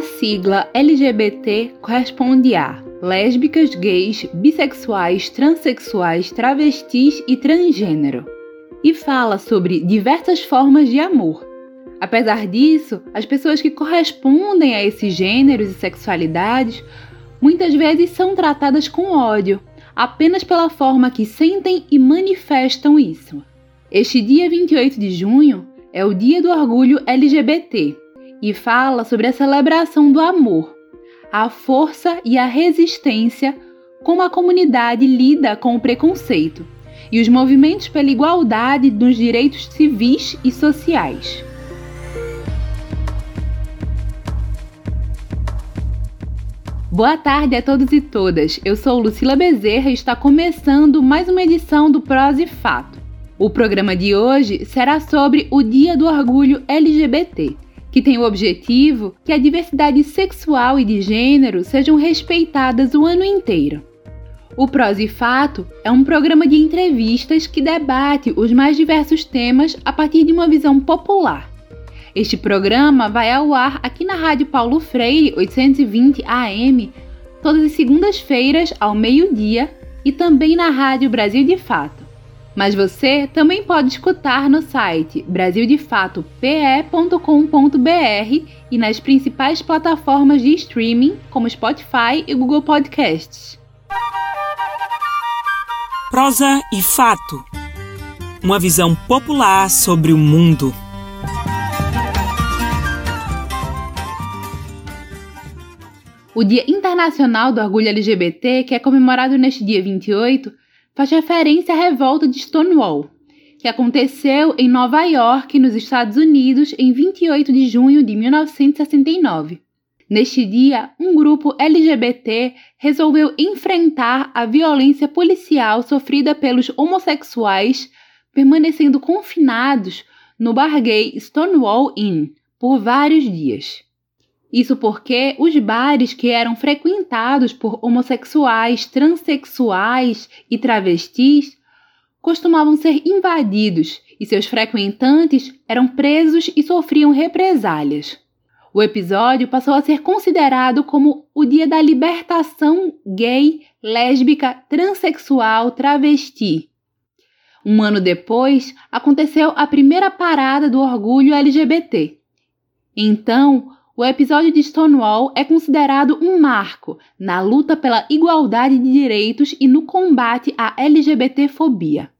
A sigla LGBT corresponde a lésbicas, gays, bissexuais, transexuais, travestis e transgênero, e fala sobre diversas formas de amor. Apesar disso, as pessoas que correspondem a esses gêneros e sexualidades muitas vezes são tratadas com ódio, apenas pela forma que sentem e manifestam isso. Este dia 28 de junho é o Dia do Orgulho LGBT e fala sobre a celebração do amor, a força e a resistência como a comunidade lida com o preconceito e os movimentos pela igualdade dos direitos civis e sociais. Boa tarde a todos e todas. Eu sou Lucila Bezerra e está começando mais uma edição do Prós e Fato. O programa de hoje será sobre o Dia do Orgulho LGBT, que tem o objetivo que a diversidade sexual e de gênero sejam respeitadas o ano inteiro. O Prós e Fato é um programa de entrevistas que debate os mais diversos temas a partir de uma visão popular. Este programa vai ao ar aqui na Rádio Paulo Freire 820 AM, todas as segundas-feiras ao meio-dia e também na Rádio Brasil de Fato. Mas você também pode escutar no site brasildefatope.com.br e nas principais plataformas de streaming como Spotify e Google Podcasts. Prosa e fato. Uma visão popular sobre o mundo. O Dia Internacional do Orgulho LGBT, que é comemorado neste dia 28, faz referência à revolta de Stonewall, que aconteceu em Nova York, nos Estados Unidos, em 28 de junho de 1969. Neste dia, um grupo LGBT resolveu enfrentar a violência policial sofrida pelos homossexuais, permanecendo confinados no bar gay Stonewall Inn por vários dias. Isso porque os bares que eram frequentados por homossexuais, transexuais e travestis costumavam ser invadidos e seus frequentantes eram presos e sofriam represálias. O episódio passou a ser considerado como o dia da libertação gay, lésbica, transexual, travesti. Um ano depois, aconteceu a primeira parada do orgulho LGBT. Então, o episódio de Stonewall é considerado um marco na luta pela igualdade de direitos e no combate à LGBTfobia.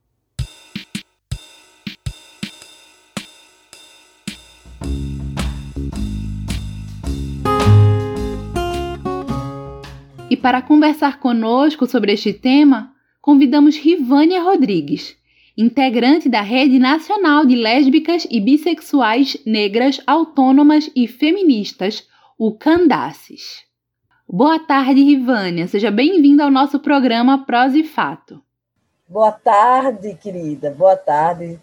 E para conversar conosco sobre este tema, convidamos Rivânia Rodrigues, integrante da Rede Nacional de Lésbicas e Bissexuais Negras Autônomas e Feministas, o Candaces. Boa tarde, Rivânia. Seja bem-vinda ao nosso programa Prós e Fato. Boa tarde, querida. Boa tarde.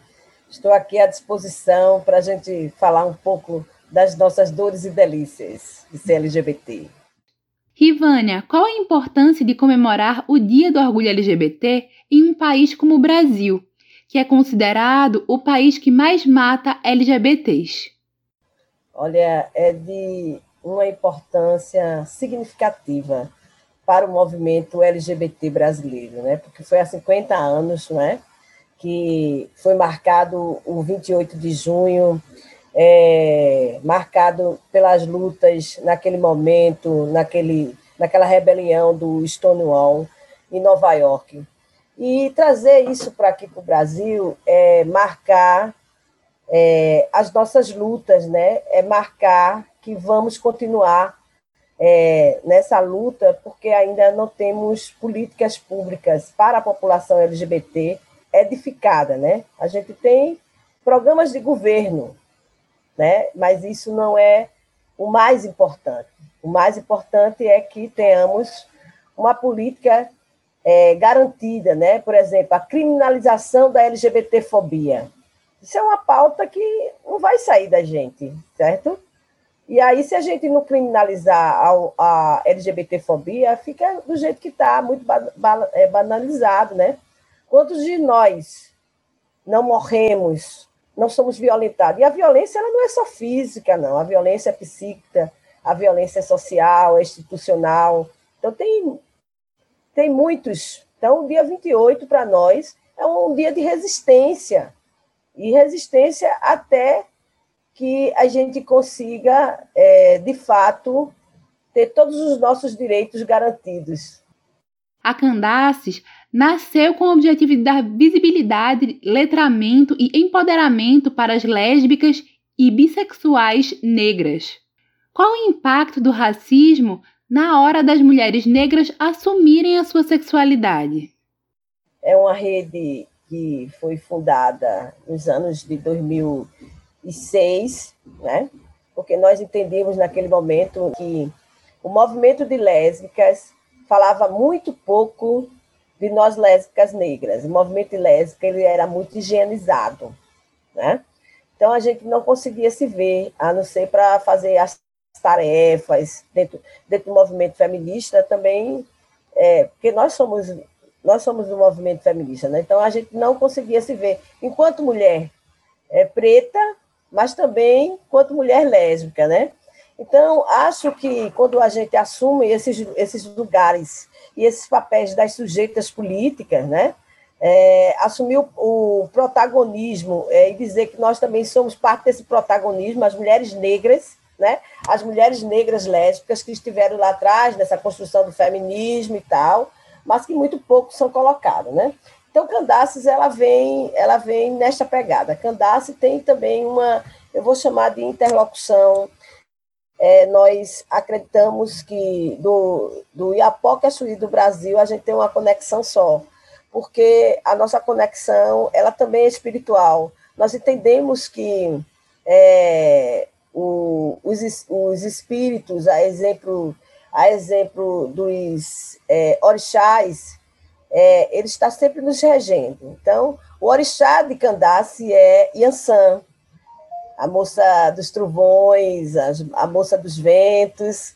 Estou aqui à disposição para a gente falar um pouco das nossas dores e delícias de ser LGBT. Rivânia, qual a importância de comemorar o Dia do Orgulho LGBT em um país como o Brasil, que é considerado o país que mais mata LGBTs? Olha, é de uma importância significativa para o movimento LGBT brasileiro, né? Porque foi há 50 anos, né? Que foi marcado o 28 de junho, é, marcado pelas lutas naquele momento, naquele, naquela rebelião do Stonewall em Nova York. E trazer isso para aqui para o Brasil é marcar é, as nossas lutas, né? é marcar que vamos continuar é, nessa luta, porque ainda não temos políticas públicas para a população LGBT edificada. Né? A gente tem programas de governo, né? mas isso não é o mais importante. O mais importante é que tenhamos uma política é, garantida, né? Por exemplo, a criminalização da LGBTfobia. Isso é uma pauta que não vai sair da gente, certo? E aí, se a gente não criminalizar a, a LGBTfobia, fica do jeito que está, muito é, banalizado, né? Quantos de nós não morremos, não somos violentados? E a violência ela não é só física, não. A violência é psíquica, a violência social, institucional. Então, tem, tem muitos. Então, o dia 28, para nós, é um dia de resistência. E resistência até que a gente consiga, é, de fato, ter todos os nossos direitos garantidos. A Candaces nasceu com o objetivo de dar visibilidade, letramento e empoderamento para as lésbicas e bissexuais negras. Qual o impacto do racismo na hora das mulheres negras assumirem a sua sexualidade? É uma rede que foi fundada nos anos de 2006, né? porque nós entendemos naquele momento que o movimento de lésbicas falava muito pouco de nós lésbicas negras. O movimento lésbico ele era muito higienizado, né? Então a gente não conseguia se ver, a não ser para fazer as tarefas dentro, dentro do movimento feminista também, é, porque nós somos nós somos do movimento feminista, né? Então a gente não conseguia se ver enquanto mulher é, preta, mas também enquanto mulher lésbica, né? Então acho que quando a gente assume esses esses lugares e esses papéis das sujeitas políticas, né? É, assumir o, o protagonismo é, e dizer que nós também somos parte desse protagonismo, as mulheres negras, né? As mulheres negras lésbicas que estiveram lá atrás nessa construção do feminismo e tal, mas que muito pouco são colocados, né? Então, Candaces, ela vem, ela vem nesta pegada. Candace tem também uma, eu vou chamar de interlocução. É, nós acreditamos que do, do Iapoca Chuí do Brasil a gente tem uma conexão só, porque a nossa conexão ela também é espiritual. Nós entendemos que é, o, os, os espíritos, a exemplo, a exemplo dos é, orixás, é, ele está sempre nos regendo. Então, o orixá de Candace é Yansan, a moça dos trovões, a, a moça dos ventos,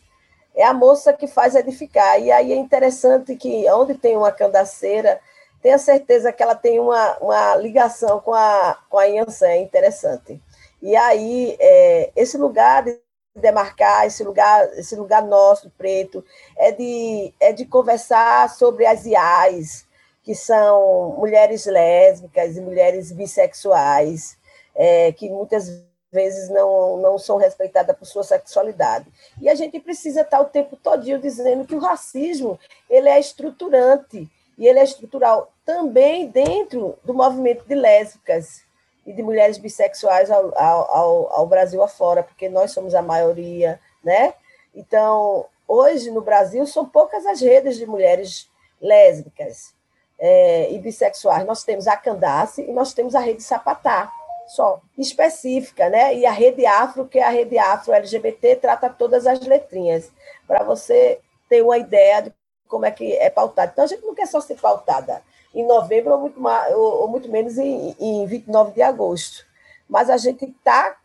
é a moça que faz edificar. E aí é interessante que onde tem uma candaceira, tenha certeza que ela tem uma, uma ligação com a, com a Yansan, é interessante. E aí, é, esse lugar de demarcar, esse lugar, esse lugar nosso, preto, é de, é de conversar sobre as IAs, que são mulheres lésbicas e mulheres bissexuais, é, que muitas vezes não, não são respeitadas por sua sexualidade. E a gente precisa estar o tempo todinho dizendo que o racismo ele é estruturante, e ele é estrutural também dentro do movimento de lésbicas, e de mulheres bissexuais ao, ao, ao, Brasil afora, porque nós somos a maioria, né? Então, hoje no Brasil são poucas as redes de mulheres lésbicas é, e bissexuais. Nós temos a Candace e nós temos a rede Sapatá, só, específica, né? E a rede Afro, que é a rede Afro LGBT, trata todas as letrinhas, para você ter uma ideia de como é que é pautada. Então, a gente não quer só ser pautada em novembro ou muito, ou, ou muito menos em, em 29 de agosto. Mas a gente está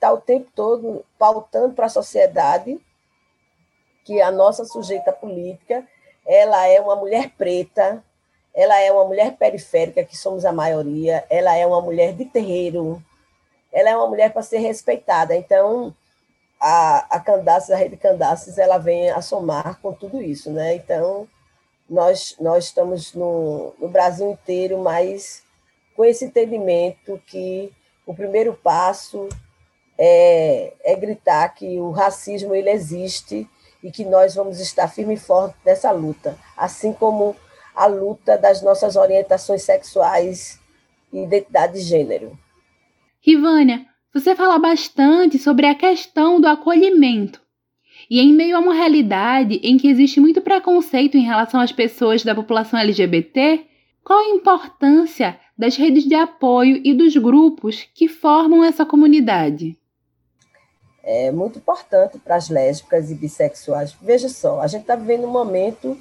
tá o tempo todo pautando para a sociedade que a nossa sujeita política ela é uma mulher preta, ela é uma mulher periférica, que somos a maioria, ela é uma mulher de terreiro, ela é uma mulher para ser respeitada. Então, a, a Candaces, a rede Candaces, ela vem a somar com tudo isso, né? Então, nós, nós estamos no, no Brasil inteiro, mas com esse entendimento que o primeiro passo é, é gritar que o racismo ele existe e que nós vamos estar firme e forte nessa luta, assim como a luta das nossas orientações sexuais e identidade de gênero. Rivânia, você fala bastante sobre a questão do acolhimento. E em meio a uma realidade em que existe muito preconceito em relação às pessoas da população LGBT, qual a importância das redes de apoio e dos grupos que formam essa comunidade? É muito importante para as lésbicas e bissexuais. Veja só, a gente está vivendo um momento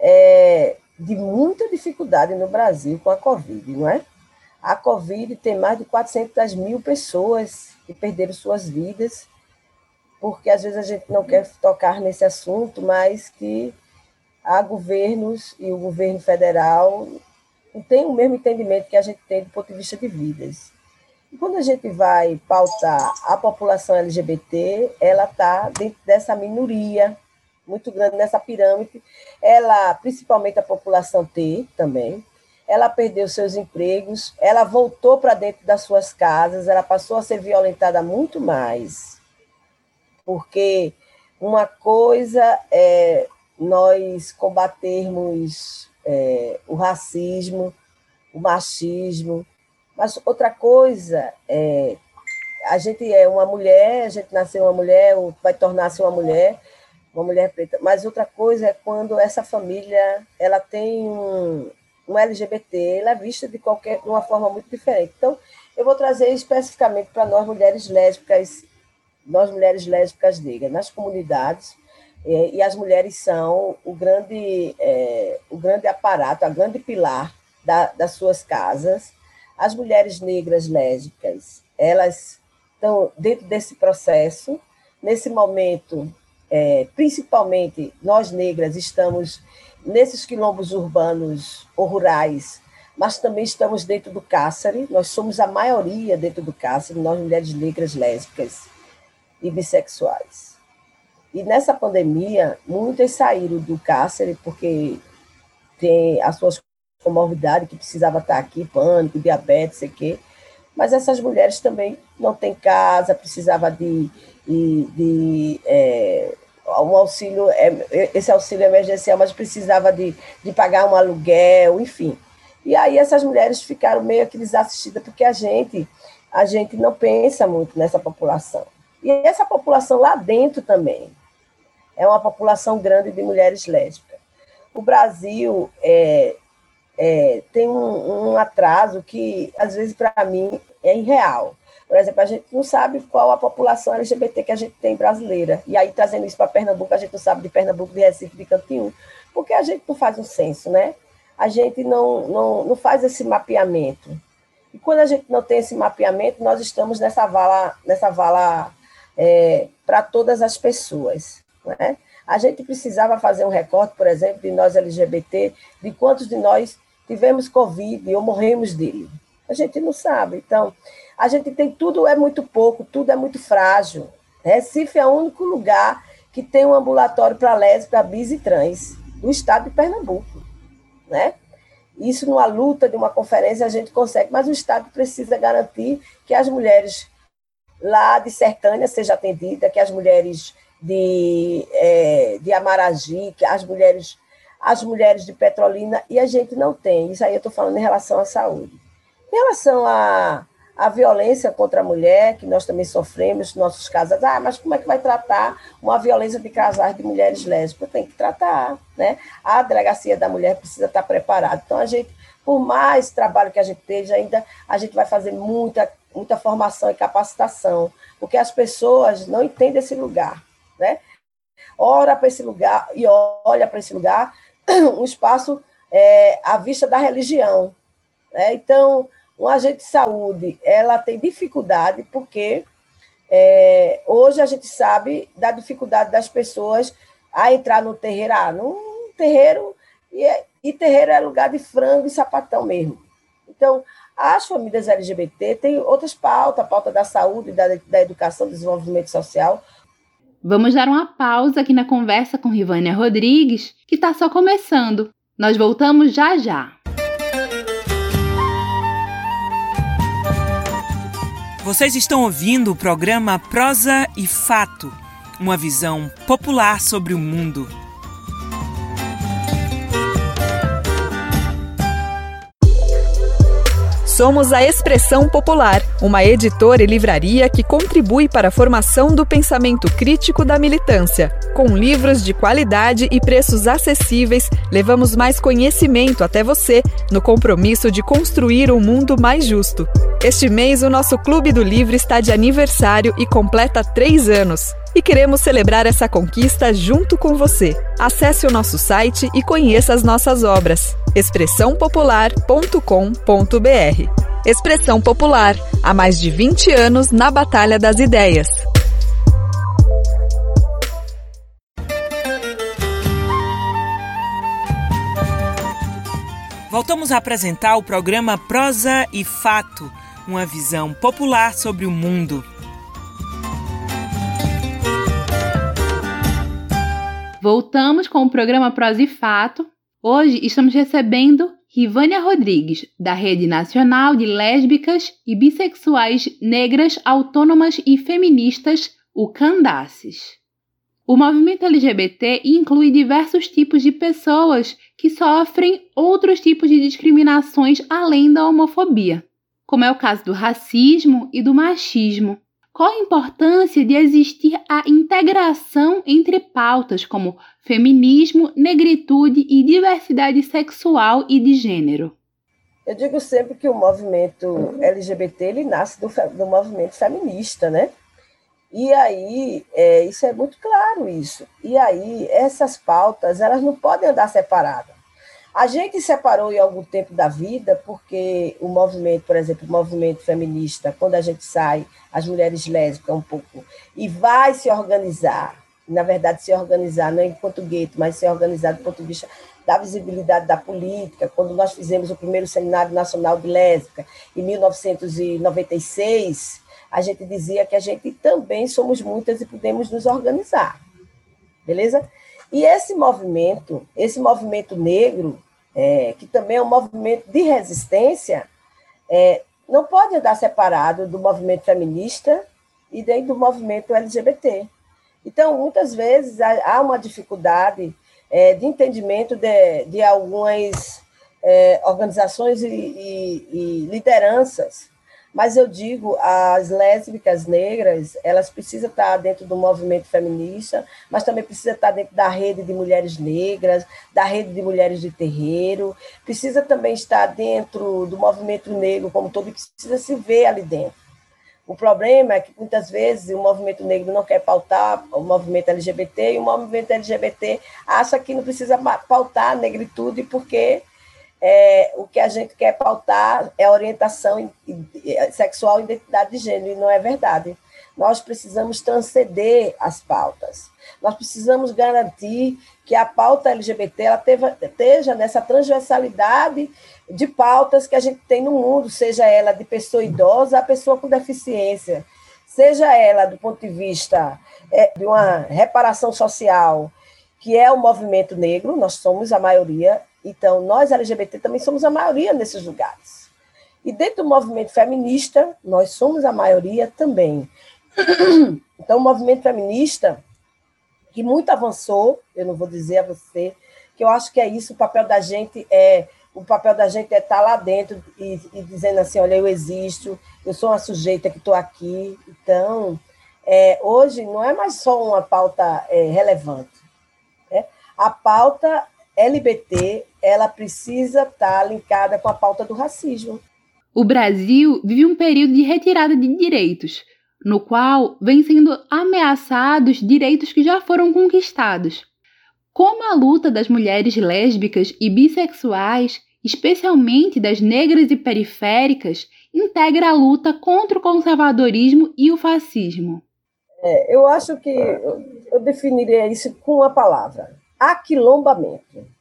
é, de muita dificuldade no Brasil com a Covid, não é? A Covid tem mais de 400 mil pessoas que perderam suas vidas porque às vezes a gente não quer tocar nesse assunto, mas que há governos e o governo federal não tem o mesmo entendimento que a gente tem do ponto de vista de vidas. E quando a gente vai pautar a população LGBT, ela está dentro dessa minoria muito grande nessa pirâmide. Ela, principalmente a população T também, ela perdeu seus empregos, ela voltou para dentro das suas casas, ela passou a ser violentada muito mais. Porque uma coisa é nós combatermos é, o racismo, o machismo, mas outra coisa é a gente é uma mulher, a gente nasceu uma mulher, ou vai tornar-se uma mulher, uma mulher preta. Mas outra coisa é quando essa família ela tem um, um LGBT, ela é vista de qualquer de uma forma muito diferente. Então, eu vou trazer especificamente para nós mulheres lésbicas, nós mulheres lésbicas negras, nas comunidades, é, e as mulheres são o grande, é, o grande aparato, a grande pilar da, das suas casas. As mulheres negras lésbicas, elas estão dentro desse processo. Nesse momento, é, principalmente nós negras estamos nesses quilombos urbanos ou rurais, mas também estamos dentro do cárcere, nós somos a maioria dentro do cárcere, nós mulheres negras, lésbicas e bissexuais. E nessa pandemia, muitas saíram do cárcere porque tem as suas comorbidades que precisava estar aqui, pânico, diabetes, sei quê. Mas essas mulheres também não têm casa, precisava de, de, de é, um auxílio, é, esse auxílio emergencial, mas precisava de, de pagar um aluguel, enfim. E aí essas mulheres ficaram meio que desassistidas, porque a gente, a gente não pensa muito nessa população. E essa população lá dentro também é uma população grande de mulheres lésbicas. O Brasil é, é, tem um, um atraso que, às vezes, para mim, é irreal. Por exemplo, a gente não sabe qual a população LGBT que a gente tem brasileira. E aí, trazendo isso para Pernambuco, a gente não sabe de Pernambuco, de Recife, de Cantinho, porque a gente não faz um censo, né? A gente não, não, não faz esse mapeamento. E quando a gente não tem esse mapeamento, nós estamos nessa vala, nessa vala é, para todas as pessoas. Né? A gente precisava fazer um recorte, por exemplo, de nós LGBT, de quantos de nós tivemos Covid ou morremos dele. A gente não sabe. Então, a gente tem tudo é muito pouco, tudo é muito frágil. Recife é o único lugar que tem um ambulatório para lésbica, bis e trans, do estado de Pernambuco. Né? Isso numa luta de uma conferência a gente consegue, mas o Estado precisa garantir que as mulheres lá de Sertânia sejam atendidas, que as mulheres de, é, de Amaragi, que as mulheres, as mulheres de Petrolina, e a gente não tem. Isso aí eu estou falando em relação à saúde. Em relação à, à violência contra a mulher, que nós também sofremos, nossos casos, ah, mas como é que vai tratar uma violência de casais de mulheres lésbicas? Tem que tratar, né? A delegacia da mulher precisa estar preparada. Então, a gente, por mais trabalho que a gente esteja, ainda a gente vai fazer muita, muita formação e capacitação, porque as pessoas não entendem esse lugar, né? Ora para esse lugar e olha para esse lugar, um espaço é, à vista da religião. Né? Então, um agente de saúde, ela tem dificuldade porque é, hoje a gente sabe da dificuldade das pessoas a entrar no terreiro, ah, num terreiro, e, é, e terreiro é lugar de frango e sapatão mesmo. Então, as famílias LGBT têm outras pautas, a pauta da saúde, da, da educação, do desenvolvimento social. Vamos dar uma pausa aqui na conversa com Rivânia Rodrigues, que está só começando. Nós voltamos já já. Vocês estão ouvindo o programa Prosa e Fato, uma visão popular sobre o mundo. Somos a Expressão Popular, uma editora e livraria que contribui para a formação do pensamento crítico da militância. Com livros de qualidade e preços acessíveis, levamos mais conhecimento até você no compromisso de construir um mundo mais justo. Este mês, o nosso Clube do Livro está de aniversário e completa três anos e queremos celebrar essa conquista junto com você. Acesse o nosso site e conheça as nossas obras. expressãopopular.com.br Expressão Popular, há mais de 20 anos na Batalha das Ideias. Voltamos a apresentar o programa Prosa e Fato uma visão popular sobre o mundo. Voltamos com o programa Prosa e Fato. Hoje estamos recebendo Rivânia Rodrigues, da Rede Nacional de Lésbicas e Bissexuais Negras Autônomas e Feministas, o Candaces. O movimento LGBT inclui diversos tipos de pessoas que sofrem outros tipos de discriminações além da homofobia, como é o caso do racismo e do machismo. Qual a importância de existir a integração entre pautas como feminismo, negritude e diversidade sexual e de gênero? Eu digo sempre que o movimento LGBT ele nasce do, do movimento feminista, né? E aí, é, isso é muito claro isso. E aí, essas pautas, elas não podem andar separadas. A gente separou em algum tempo da vida, porque o movimento, por exemplo, o movimento feminista, quando a gente sai, as mulheres lésbicas um pouco, e vai se organizar, na verdade, se organizar não enquanto gueto, mas se organizar do ponto de vista da visibilidade da política, quando nós fizemos o primeiro Seminário Nacional de Lésbica, em 1996, a gente dizia que a gente também somos muitas e podemos nos organizar. Beleza? E esse movimento, esse movimento negro, é, que também é um movimento de resistência, é, não pode andar separado do movimento feminista e nem do movimento LGBT. Então, muitas vezes, há uma dificuldade é, de entendimento de, de algumas é, organizações e, e, e lideranças mas eu digo, as lésbicas negras, elas precisam estar dentro do movimento feminista, mas também precisam estar dentro da rede de mulheres negras, da rede de mulheres de terreiro, precisa também estar dentro do movimento negro como todo, precisa se ver ali dentro. O problema é que muitas vezes o movimento negro não quer pautar o movimento LGBT e o movimento LGBT acha que não precisa pautar a negritude porque é, o que a gente quer pautar é orientação sexual e identidade de gênero, e não é verdade. Nós precisamos transcender as pautas. Nós precisamos garantir que a pauta LGBT ela esteja nessa transversalidade de pautas que a gente tem no mundo, seja ela de pessoa idosa a pessoa com deficiência, seja ela do ponto de vista é, de uma reparação social, que é o movimento negro, nós somos a maioria, então, nós LGBT também somos a maioria nesses lugares. E dentro do movimento feminista, nós somos a maioria também. Então, o movimento feminista, que muito avançou, eu não vou dizer a você, que eu acho que é isso, o papel da gente é o papel da gente é estar lá dentro e, e dizendo assim, olha, eu existo, eu sou uma sujeita que estou aqui. Então, é, hoje não é mais só uma pauta é, relevante. Né? A pauta LBT ela precisa estar tá linkada com a pauta do racismo. O Brasil vive um período de retirada de direitos, no qual vem sendo ameaçados direitos que já foram conquistados. Como a luta das mulheres lésbicas e bissexuais, especialmente das negras e periféricas, integra a luta contra o conservadorismo e o fascismo? É, eu acho que eu definiria isso com uma palavra: aquilombamento.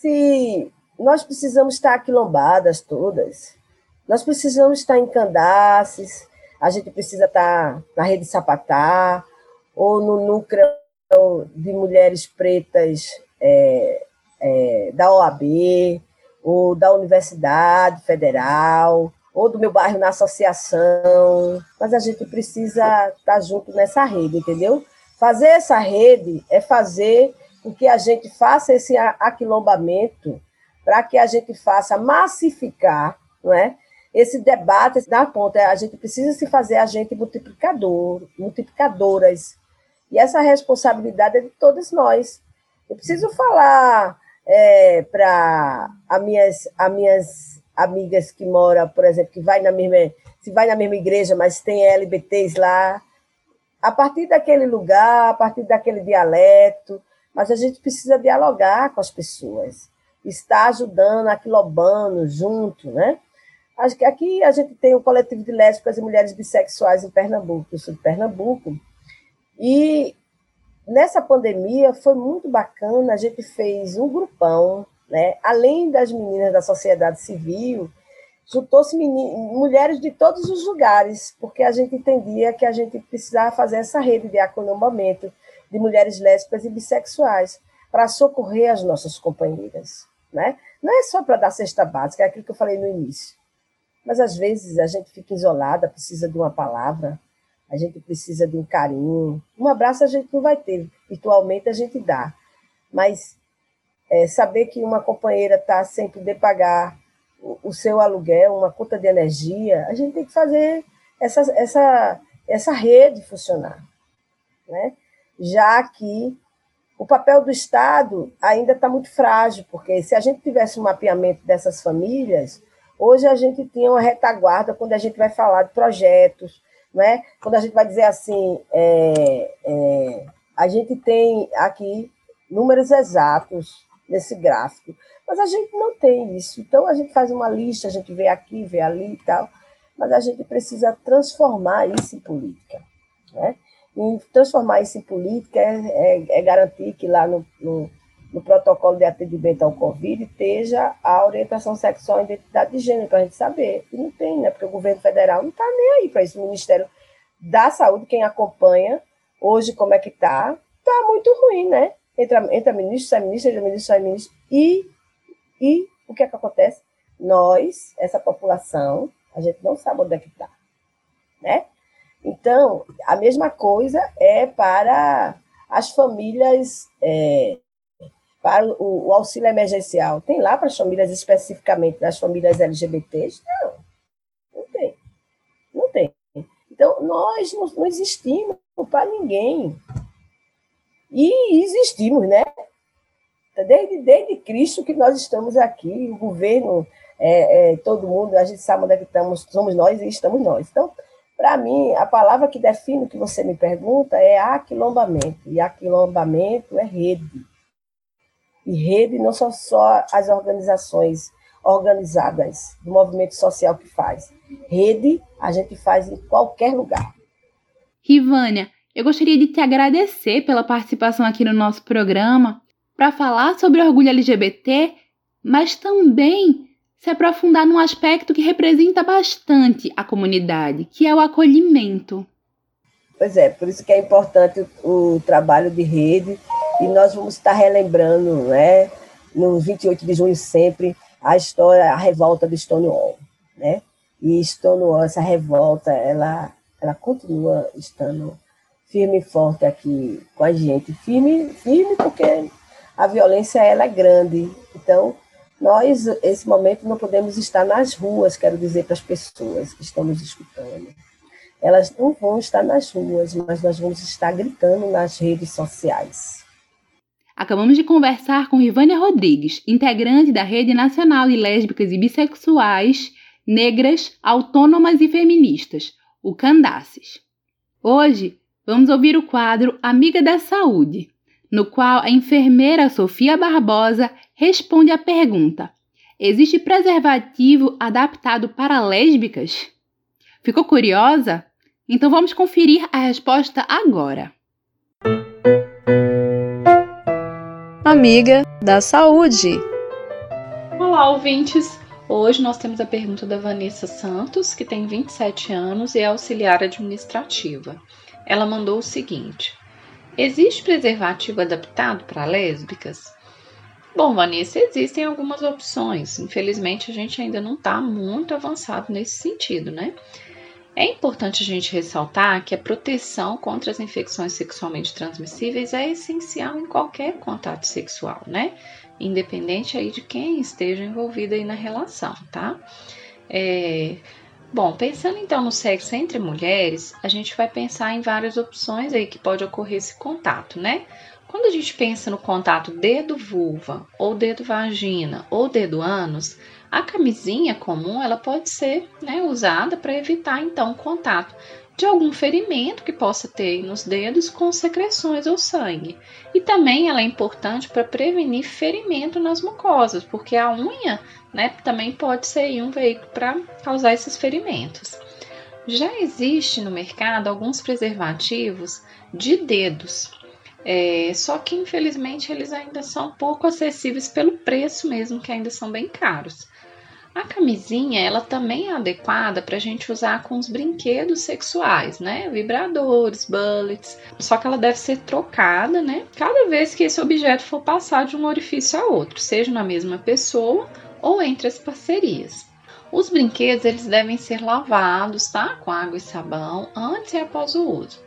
Se nós precisamos estar aquilombadas todas, nós precisamos estar em Candaces, a gente precisa estar na Rede Sapatar, ou no núcleo de mulheres pretas é, é, da OAB, ou da Universidade Federal, ou do meu bairro na associação, mas a gente precisa estar junto nessa rede, entendeu? Fazer essa rede é fazer com que a gente faça esse aquilombamento, para que a gente faça massificar não é? esse debate da conta. A gente precisa se fazer agente multiplicador, multiplicadoras. E essa responsabilidade é de todos nós. Eu preciso falar é, para as minhas, as minhas amigas que moram, por exemplo, que vai na mesma, se vai na mesma igreja, mas tem LBTs lá, a partir daquele lugar, a partir daquele dialeto, mas a gente precisa dialogar com as pessoas, estar ajudando, aquilobando, junto, né? Aqui a gente tem o coletivo de lésbicas e mulheres bissexuais em Pernambuco, eu sou de Pernambuco, e nessa pandemia foi muito bacana, a gente fez um grupão, né? além das meninas da sociedade civil, juntou-se mulheres de todos os lugares, porque a gente entendia que a gente precisava fazer essa rede de acolhimento de mulheres lésbicas e bissexuais para socorrer as nossas companheiras. Né? Não é só para dar cesta básica, é aquilo que eu falei no início. Mas às vezes a gente fica isolada, precisa de uma palavra, a gente precisa de um carinho. Um abraço a gente não vai ter, virtualmente a gente dá. Mas é, saber que uma companheira está sem poder pagar o, o, seu aluguel, uma conta de energia, a gente tem que fazer essa, essa, essa rede funcionar. Né? Já que o papel do Estado ainda está muito frágil, porque se a gente tivesse um mapeamento dessas famílias, hoje a gente tinha uma retaguarda quando a gente vai falar de projetos, né? quando a gente vai dizer assim, é, é, a gente tem aqui números exatos nesse gráfico, mas a gente não tem isso. Então a gente faz uma lista, a gente vê aqui, vê ali e tal, mas a gente precisa transformar isso em política. Né? Transformar isso em política é, é, é garantir que lá no, no, no, protocolo de atendimento ao Covid esteja a orientação sexual e identidade de gênero, para a gente saber. E não tem, né? Porque o governo federal não está nem aí para isso. O Ministério da Saúde, quem acompanha hoje como é que está, está muito ruim, né? Entra, entra ministro, sai ministro, entra ministro, sai ministro. E, e o que é que acontece? Nós, essa população, a gente não sabe onde é que está, né? Então, a mesma coisa é para as famílias, é, para o, o, auxílio emergencial. Tem lá para as famílias especificamente, das famílias LGBTs? Não, não tem. Não tem. Então, nós não, não existimos para ninguém. E existimos, né? Desde, desde Cristo que nós estamos aqui, o governo, é, é, todo mundo, a gente sabe onde é que estamos, somos nós e estamos nós. Então, para mim, a palavra que define o que você me pergunta é aquilombamento. E aquilombamento é rede. E rede não são só as organizações organizadas do movimento social que faz. Rede a gente faz em qualquer lugar. Rivânia, eu gostaria de te agradecer pela participação aqui no nosso programa para falar sobre orgulho LGBT, mas também se aprofundar num aspecto que representa bastante a comunidade, que é o acolhimento. Pois é, por isso que é importante o, o trabalho de rede, e nós vamos estar relembrando, né, no 28 de junho sempre, a história, a revolta do Stonewall, né? E Stonewall, essa revolta, ela, ela continua estando firme e forte aqui com a gente. Firme, firme porque a violência ela é grande. Então, nós, esse momento, não podemos estar nas ruas, quero dizer para as pessoas que estão nos escutando. Elas não vão estar nas ruas, mas nós vamos estar gritando nas redes sociais. Acabamos de conversar com Ivânia Rodrigues, integrante da Rede Nacional de Lésbicas e Bissexuais, Negras, Autônomas e Feministas, o Candaces. Hoje, vamos ouvir o quadro Amiga da Saúde, no qual a enfermeira Sofia Barbosa responde à pergunta: Existe preservativo adaptado para lésbicas? Ficou curiosa? Então vamos conferir a resposta agora. Amiga da Saúde. Olá, ouvintes! Hoje nós temos a pergunta da Vanessa Santos, que tem 27 anos e é auxiliar administrativa. Ela mandou o seguinte: Existe preservativo adaptado para lésbicas? Bom, Vanessa, existem algumas opções. Infelizmente, a gente ainda não está muito avançado nesse sentido, né? É importante a gente ressaltar que a proteção contra as infecções sexualmente transmissíveis é essencial em qualquer contato sexual, né? Independente aí de quem esteja envolvido aí na relação, tá? É... Bom, pensando então no sexo entre mulheres, a gente vai pensar em várias opções aí que pode ocorrer esse contato, né? Quando a gente pensa no contato dedo-vulva, ou dedo-vagina, ou dedo-ânus, a camisinha comum ela pode ser né, usada para evitar então o contato de algum ferimento que possa ter nos dedos com secreções ou sangue. E também ela é importante para prevenir ferimento nas mucosas, porque a unha né, também pode ser um veículo para causar esses ferimentos. Já existe no mercado alguns preservativos de dedos, é, só que infelizmente eles ainda são pouco acessíveis pelo preço mesmo, que ainda são bem caros. A camisinha, ela também é adequada para a gente usar com os brinquedos sexuais, né? Vibradores, bullets. Só que ela deve ser trocada, né? Cada vez que esse objeto for passar de um orifício a outro, seja na mesma pessoa ou entre as parcerias. Os brinquedos eles devem ser lavados, tá? Com água e sabão antes e após o uso.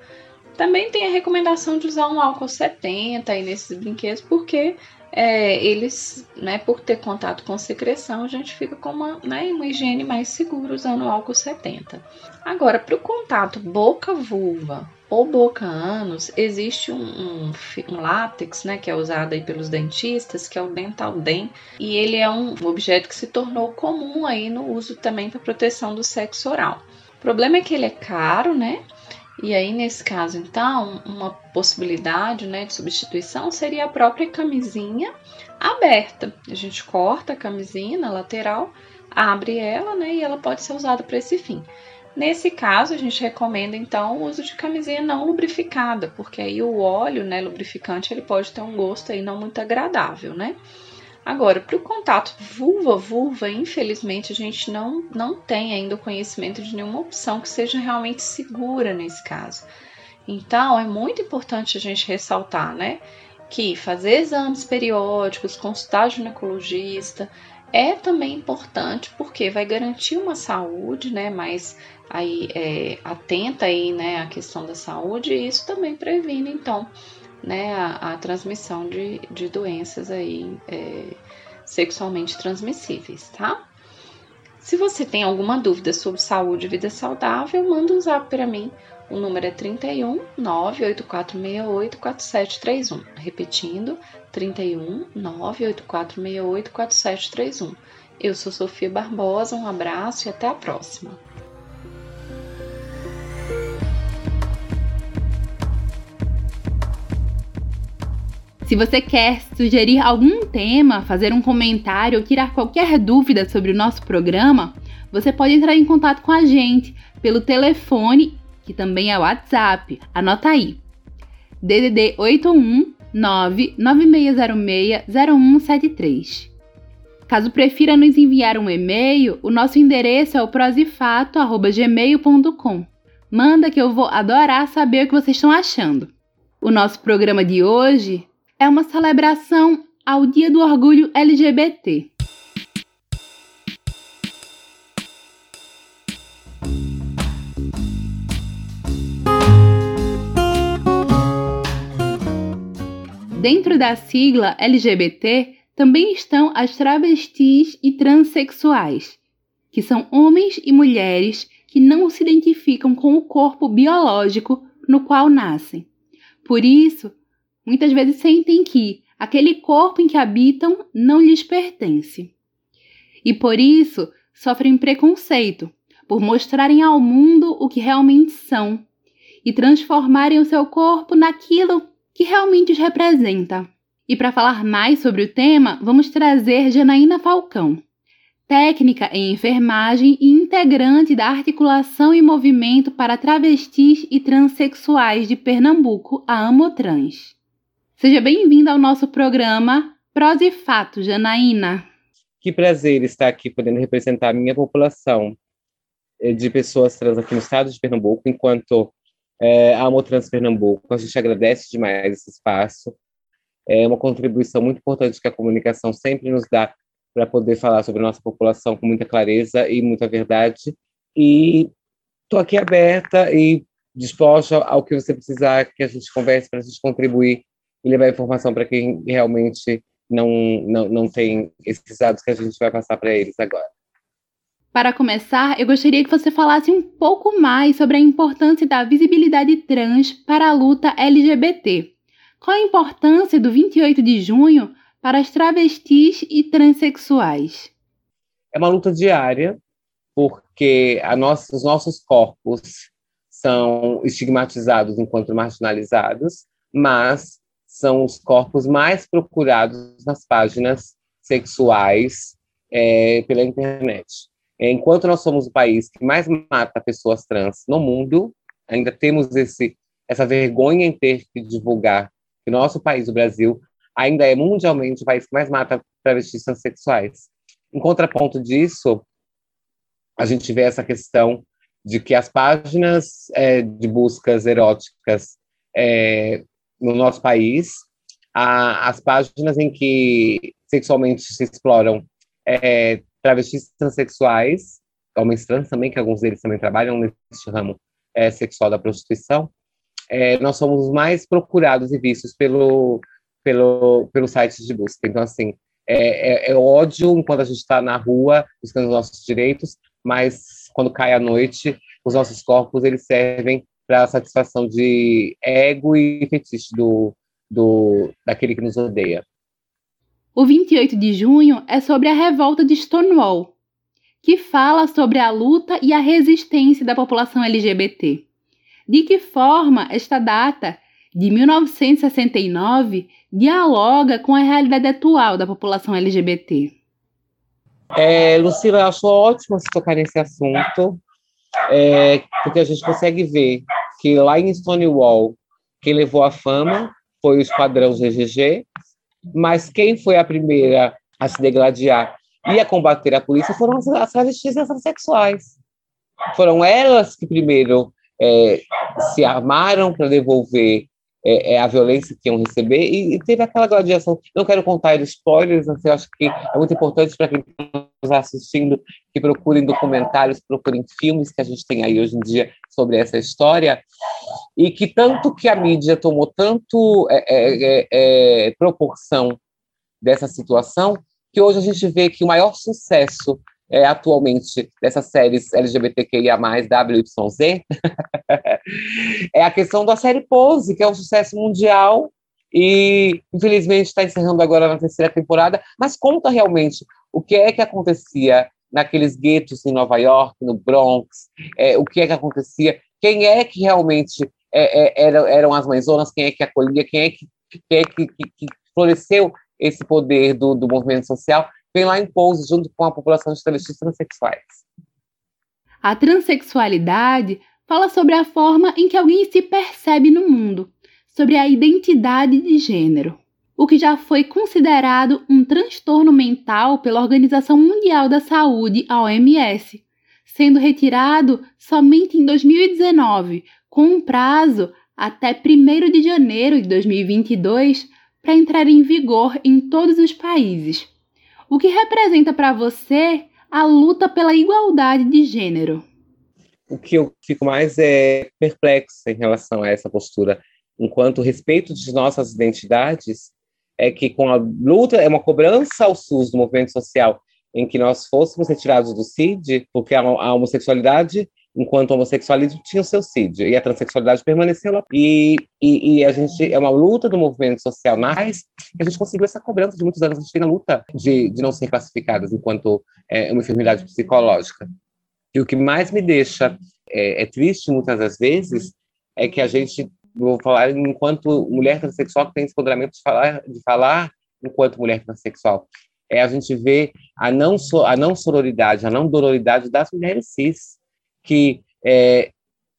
Também tem a recomendação de usar um álcool 70 aí nesses brinquedos, porque é, eles, né, por ter contato com secreção, a gente fica com uma, né, uma higiene mais segura usando o álcool 70. Agora, para o contato boca-vulva ou boca-ânus, existe um, um, um, látex, né, que é usado aí pelos dentistas, que é o Dental Dent, e ele é um objeto que se tornou comum aí no uso também para proteção do sexo oral. O problema é que ele é caro, né? E aí, nesse caso, então, uma possibilidade né, de substituição seria a própria camisinha aberta. A gente corta a camisinha na lateral, abre ela, né, e ela pode ser usada para esse fim. Nesse caso, a gente recomenda então o uso de camisinha não lubrificada, porque aí o óleo, né, lubrificante, ele pode ter um gosto aí não muito agradável, né? Agora, para o contato vulva-vulva, infelizmente a gente não, não tem ainda o conhecimento de nenhuma opção que seja realmente segura nesse caso. Então, é muito importante a gente ressaltar, né, que fazer exames periódicos, consultar ginecologista é também importante porque vai garantir uma saúde, né, mais aí é, atenta aí, né, à questão da saúde e isso também previne, então, né, a, a transmissão de, de doenças aí é, sexualmente transmissíveis, tá? Se você tem alguma dúvida sobre saúde e vida saudável, manda um zap para mim. O número é 31 98468 4731. Repetindo, 31 98468 4731. Eu sou Sofia Barbosa, um abraço e até a próxima. Se você quer sugerir algum tema, fazer um comentário ou tirar qualquer dúvida sobre o nosso programa, você pode entrar em contato com a gente pelo telefone, que também é WhatsApp. Anota aí. DDD 81 99606 0173. Caso prefira nos enviar um e-mail, o nosso endereço é o prosifato@gmail.com. Manda que eu vou adorar saber o que vocês estão achando. O nosso programa de hoje é uma celebração ao Dia do Orgulho LGBT. Dentro da sigla LGBT também estão as travestis e transexuais, que são homens e mulheres que não se identificam com o corpo biológico no qual nascem. Por isso, muitas vezes sentem que aquele corpo em que habitam não lhes pertence. E por isso sofrem preconceito, por mostrarem ao mundo o que realmente são e transformarem o seu corpo naquilo que realmente os representa. E para falar mais sobre o tema, vamos trazer Janaína Falcão, técnica em enfermagem e integrante da Articulação e Movimento para Travestis e Transsexuais de Pernambuco, a Amotrans. Seja bem-vinda ao nosso programa Pros e Fatos, Janaína. Que prazer estar aqui podendo representar a minha população eh, de pessoas trans aqui no estado de Pernambuco, enquanto é, a Amotrans Pernambuco. A gente agradece demais esse espaço. É uma contribuição muito importante que a comunicação sempre nos dá para poder falar sobre a nossa população com muita clareza e muita verdade. E estou aqui aberta e disposta ao que você precisar que a gente converse para a gente contribuir e levar informação para quem realmente não, não, não tem esses dados que a gente vai passar para eles agora. Para começar, eu gostaria que você falasse um pouco mais sobre a importância da visibilidade trans para a luta LGBT. Qual a importância do 28 de junho para as travestis e transexuais? É uma luta diária, porque nossa, os nossos corpos são estigmatizados enquanto marginalizados, mas são os corpos mais procurados nas páginas sexuais é, pela internet. Enquanto nós somos o país que mais mata pessoas trans no mundo, ainda temos esse, essa vergonha em ter que divulgar que nosso país, o Brasil, ainda é mundialmente o país que mais mata travestis transexuais. Em contraponto disso, a gente vê essa questão de que as páginas é, de buscas eróticas é, no nosso país, a, as páginas em que sexualmente se exploram é, travestis transexuais, homens trans também, que alguns deles também trabalham nesse ramo é, sexual da prostituição, é, nós somos os mais procurados e vistos pelo, pelo, pelos sites de busca. Então, assim, é, é, é ódio enquanto a gente está na rua buscando os nossos direitos, mas quando cai a noite, os nossos corpos eles servem para a satisfação de ego e fetiche do, do, daquele que nos odeia. O 28 de junho é sobre a revolta de Stonewall, que fala sobre a luta e a resistência da população LGBT. De que forma esta data, de 1969, dialoga com a realidade atual da população LGBT? É, Lucila, eu acho ótimo se tocar nesse assunto, é, porque a gente consegue ver que lá em Stonewall, quem levou a fama foi o Esquadrão GGG, mas quem foi a primeira a se degladiar e a combater a polícia foram as, travestis transexuais. Foram elas que primeiro é, se armaram para devolver é, é, a violência que iam receber e, e, teve aquela gladiação. Não quero contar spoilers, mas eu acho que é muito importante para quem está assistindo que procurem documentários, procurem filmes que a gente tem aí hoje em dia sobre essa história e que tanto que a mídia tomou tanto é, é, é, é proporção dessa situação que hoje a gente vê que o maior sucesso é, atualmente dessas séries LGBTQIA+, WYZ, é a questão da série Pose, que é um sucesso mundial e, infelizmente, está encerrando agora na terceira temporada, mas conta realmente o que é que acontecia naqueles guetos em Nova York, no Bronx, é, o que é que acontecia, quem é que realmente é, é, eram, eram as mãezonas, quem é que acolhia, quem é que, quem é que, que, que floresceu esse poder do, do movimento social, vem lá impôs junto com a população de travestis transexuais. A transexualidade fala sobre a forma em que alguém se percebe no mundo, sobre a identidade de gênero, o que já foi considerado um transtorno mental pela Organização Mundial da Saúde, a OMS, sendo retirado somente em 2019, com um prazo até 1 de janeiro de 2022 para entrar em vigor em todos os países. O que representa para você a luta pela igualdade de gênero? O que eu fico mais é perplexo em relação a essa postura, enquanto respeito de nossas identidades é que com a luta é uma cobrança ao SUS do movimento social em que nós fôssemos retirados do CID, porque a, a homossexualidade enquanto o homossexualismo tinha o seu CID e a transexualidade permaneceu lá. E, e, e, a gente é uma luta do movimento social, mas a gente conseguiu essa cobrança de muitos anos. A gente tem a luta de, de não ser classificadas enquanto é, uma enfermidade psicológica. E o que mais me deixa é, é triste muitas das vezes é que a gente, vou falar enquanto mulher transexual que tem esse empoderamento de falar, de falar enquanto mulher transexual, é a gente ver a não, so, a não sororidade, a não dororidade das mulheres cis que é,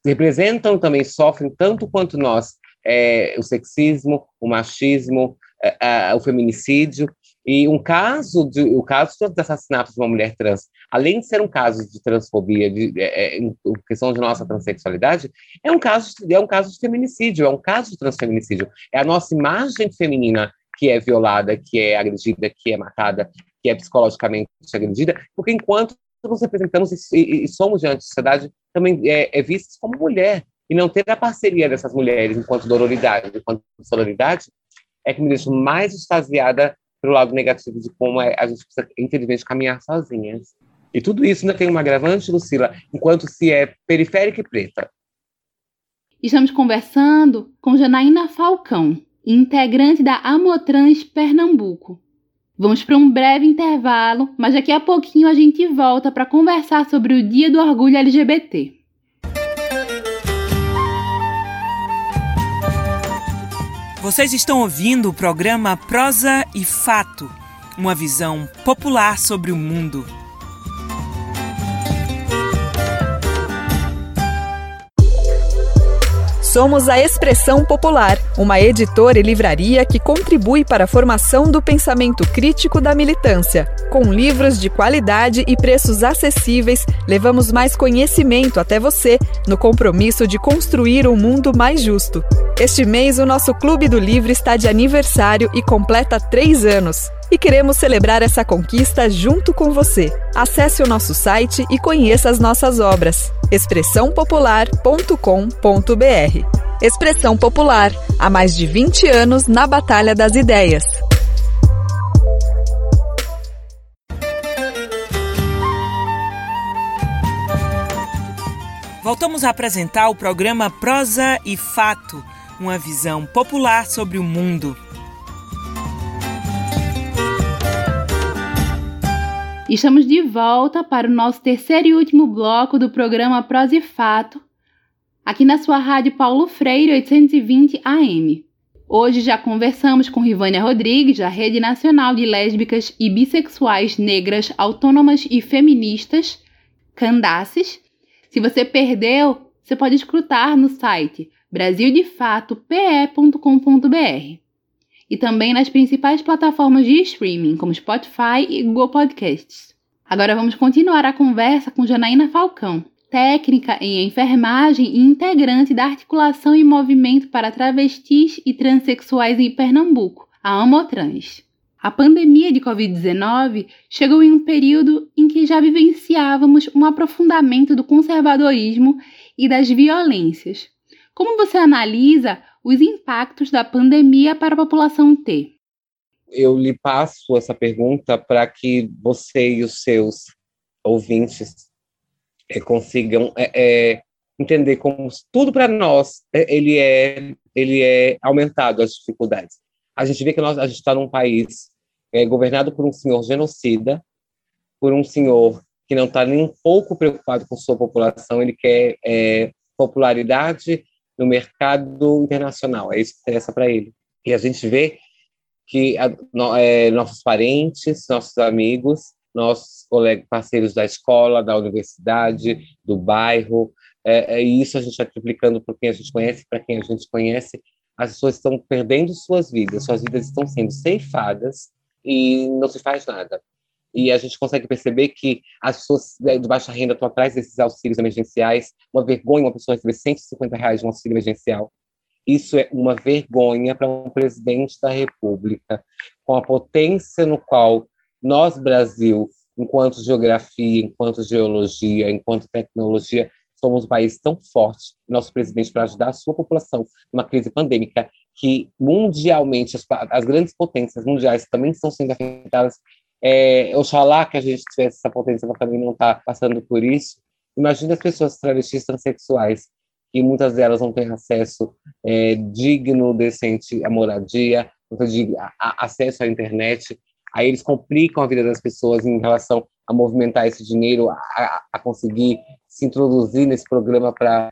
representam também, sofrem tanto quanto nós é, o sexismo, o machismo, é, o feminicídio. E um caso de, o caso de assassinato de uma mulher trans, além de ser um caso de transfobia, de, é, é, questão de nossa transexualidade, é um caso é um caso de feminicídio, é um caso de transfeminicídio. É a nossa imagem feminina que é violada, que é agredida, que é matada, que é psicologicamente agredida, porque enquanto nos representamos e, e, somos diante da sociedade também é, é vistos como mulher. E não ter a parceria dessas mulheres enquanto dororidade, enquanto sororidade, é que me deixa mais extasiada pelo lado negativo de como é, a gente precisa, infelizmente, caminhar sozinhas. E tudo isso ainda tem uma agravante, Lucila, enquanto se é periférica e preta. Estamos conversando com Janaína Falcão, integrante da Amotrans Pernambuco, Vamos para um breve intervalo, mas daqui a pouquinho a gente volta para conversar sobre o Dia do Orgulho LGBT. Vocês estão ouvindo o programa Prosa e Fato, uma visão popular sobre o mundo. Somos a Expressão Popular, uma editora e livraria que contribui para a formação do pensamento crítico da militância. Com livros de qualidade e preços acessíveis, levamos mais conhecimento até você no compromisso de construir um mundo mais justo. Este mês, o nosso Clube do Livro está de aniversário e completa três anos e queremos celebrar essa conquista junto com você. Acesse o nosso site e conheça as nossas obras. expressãopopular.com.br Expressão Popular, há mais de 20 anos na Batalha das Ideias. Voltamos a apresentar o programa Prosa e Fato, uma visão popular sobre o mundo. Estamos de volta para o nosso terceiro e último bloco do programa Prosa e Fato, aqui na sua rádio Paulo Freire 820 AM. Hoje já conversamos com Rivânia Rodrigues, da Rede Nacional de Lésbicas e Bissexuais Negras Autônomas e Feministas, Candaces. Se você perdeu, você pode escutar no site brasildefatope.com.br e também nas principais plataformas de streaming, como Spotify e Google Podcasts. Agora vamos continuar a conversa com Janaína Falcão, técnica em enfermagem e integrante da Articulação e Movimento para Travestis e Transsexuais em Pernambuco, a Amotrans. A pandemia de Covid-19 chegou em um período em que já vivenciávamos um aprofundamento do conservadorismo e das violências. Como você analisa os impactos da pandemia para a população T? Eu lhe passo essa pergunta para que você e os seus ouvintes é, consigam é, é, entender como tudo para nós ele é ele é aumentado as dificuldades. A gente vê que nós, a gente está num país governado por um senhor genocida, por um senhor que não está nem um pouco preocupado com sua população, ele quer popularidade no mercado internacional. É isso que interessa para ele. E a gente vê que a, no, é, nossos parentes, nossos amigos, nossos colegas, parceiros da escola, da universidade, do bairro, é, é isso a gente está triplicando por quem a gente conhece, para quem a gente conhece, as pessoas estão perdendo suas vidas, suas vidas estão sendo ceifadas e não se faz nada e a gente consegue perceber que as pessoas né, de baixa renda estão atrás desses auxílios emergenciais. Uma vergonha uma pessoa receber 150 reais de um auxílio emergencial. Isso é uma vergonha para um presidente da República, com a potência no qual nós, Brasil, enquanto geografia, enquanto geologia, enquanto tecnologia, somos um país tão forte, nosso presidente, para ajudar a sua população numa crise pandêmica, que mundialmente as, as grandes potências mundiais também estão sendo afetadas é, oxalá que a gente tivesse essa potência para também não estar tá passando por isso. Imagina as pessoas travestis transexuais, que muitas delas não têm acesso é, digno, decente à moradia, a, acesso à internet. Aí eles complicam a vida das pessoas em relação a movimentar esse dinheiro, a, a conseguir se introduzir nesse programa para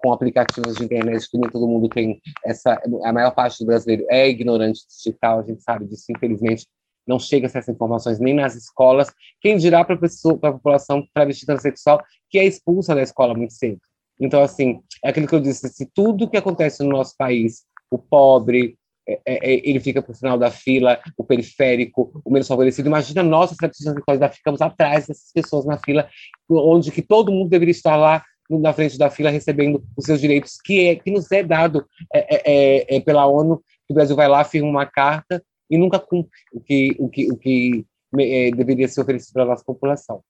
com aplicativos de internet que nem todo mundo tem essa a maior parte do brasileiro é ignorante digital a gente sabe disso infelizmente não chega essas informações nem nas escolas, quem dirá para a população travesti transexual que é expulsa da escola muito cedo. Então, assim, é aquilo que eu disse, se tudo que acontece no nosso país, o pobre, é, é, é ele fica para o final da fila, o periférico, o menos favorecido. Imagina nós, travestis transexuais, ficamos atrás dessas pessoas na fila, onde que todo mundo deveria estar lá na frente da fila recebendo os seus direitos, que, é, que nos é dado é, é, é pela ONU, que o Brasil vai lá, firma uma carta e nunca cumpre o que, o que, o que é, deveria ser oferecido para a nossa população.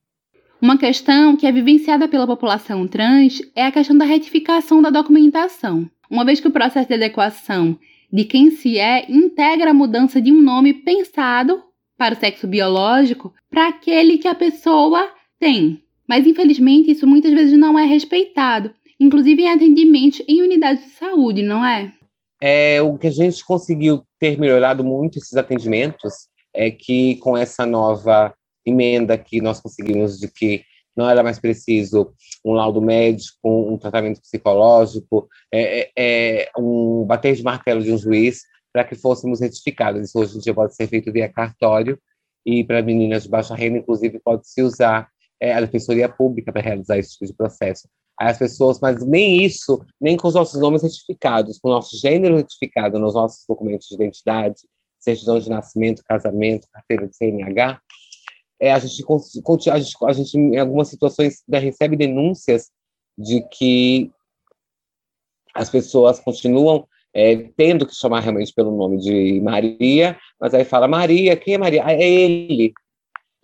Uma questão que é vivenciada pela população trans é a questão da retificação da documentação, uma vez que o processo de adequação de quem se é integra a mudança de um nome pensado para o sexo biológico para aquele que a pessoa tem. Mas infelizmente isso muitas vezes não é respeitado, inclusive em atendimentos em unidades de saúde, não é? É, o que a gente conseguiu ter melhorado muito esses atendimentos é que com essa nova emenda que nós conseguimos de que não era mais preciso um laudo médico, um tratamento psicológico, é, é, é um bater de martelo de um juiz para que fôssemos retificados. Isso hoje em dia pode ser feito via cartório e para meninas de baixa renda, inclusive, pode-se usar é, a defensoria pública para realizar esse tipo de processo. As pessoas, mas nem isso, nem com os nossos nomes retificados, com o nosso gênero retificado nos nossos documentos de identidade, certidão de nascimento, casamento, carteira de CNH, é, a, gente, a, gente, a gente, em algumas situações, recebe denúncias de que as pessoas continuam é, tendo que chamar realmente pelo nome de Maria, mas aí fala Maria, quem é Maria? Ah, é ele,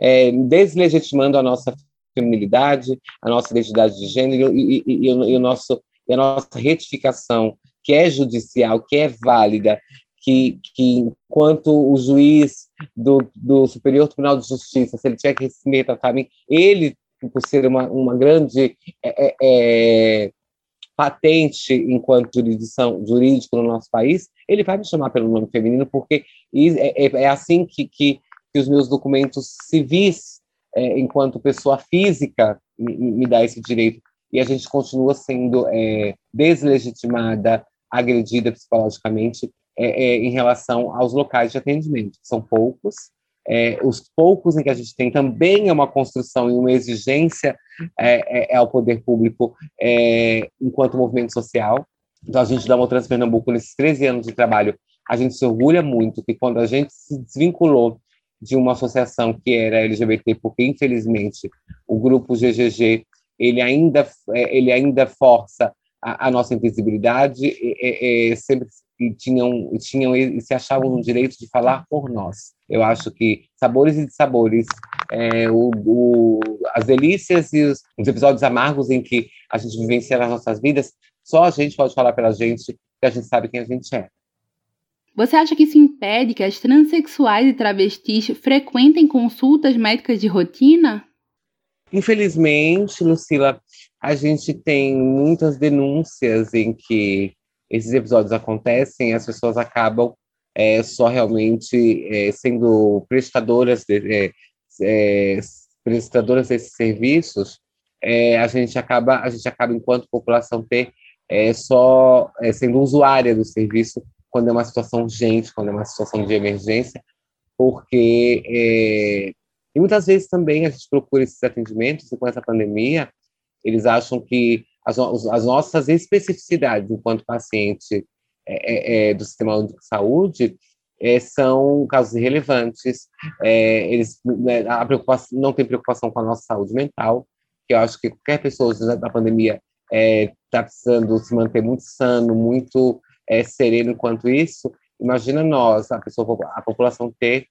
é, deslegitimando a nossa feminilidade, a nossa identidade de gênero e, e, e, e, o nosso, a nossa retificação, que é judicial, que é válida, que, que enquanto o juiz do, do Superior Tribunal de Justiça, se ele tiver que se retratar ele, por ser uma, uma grande é, é, é, patente enquanto jurisdição jurídico no nosso país, ele vai me chamar pelo nome feminino, porque é, é, é assim que, que, que, os meus documentos civis, é, enquanto pessoa física, me, me, dá esse direito. E a gente continua sendo é, deslegitimada, agredida psicologicamente é, em relação aos locais de atendimento, são poucos, é, os poucos em que a gente tem também é uma construção e uma exigência é, é, é ao poder público é, enquanto movimento social. Então, a gente da Motrans Pernambuco, nesses 13 anos de trabalho, a gente se orgulha muito que quando a gente se desvinculou de uma associação que era LGBT, porque infelizmente o grupo GGG ele ainda ele ainda força a, a nossa invisibilidade, e, e, sempre tinham, tinham se achavam no direito de falar por nós. Eu acho que sabores e sabores, é, o, o, as delícias e os, os, episódios amargos em que a gente vivencia nas nossas vidas, só a gente pode falar pela gente, que a gente sabe quem a gente é. Você acha que isso impede que as transexuais e travestis frequentem consultas médicas de rotina? Infelizmente, Lucila, a gente tem muitas denúncias em que esses episódios acontecem, as pessoas acabam é, só realmente é, sendo prestadoras, de, é, é prestadoras desses serviços, é, a gente acaba, a gente acaba enquanto população ter é, só sendo usuária do serviço quando é uma situação urgente, quando é uma situação de emergência, porque e muitas vezes também a gente procura esses atendimentos e com essa pandemia eles acham que as, as nossas especificidades enquanto paciente é, é, é, do Sistema de Saúde é, são casos irrelevantes. É, eles né, a preocupação, não tem preocupação com a nossa saúde mental, que eu acho que qualquer pessoa da pandemia está precisando se manter muito sano, muito sereno enquanto isso. Imagina nós, a pessoa, a população ter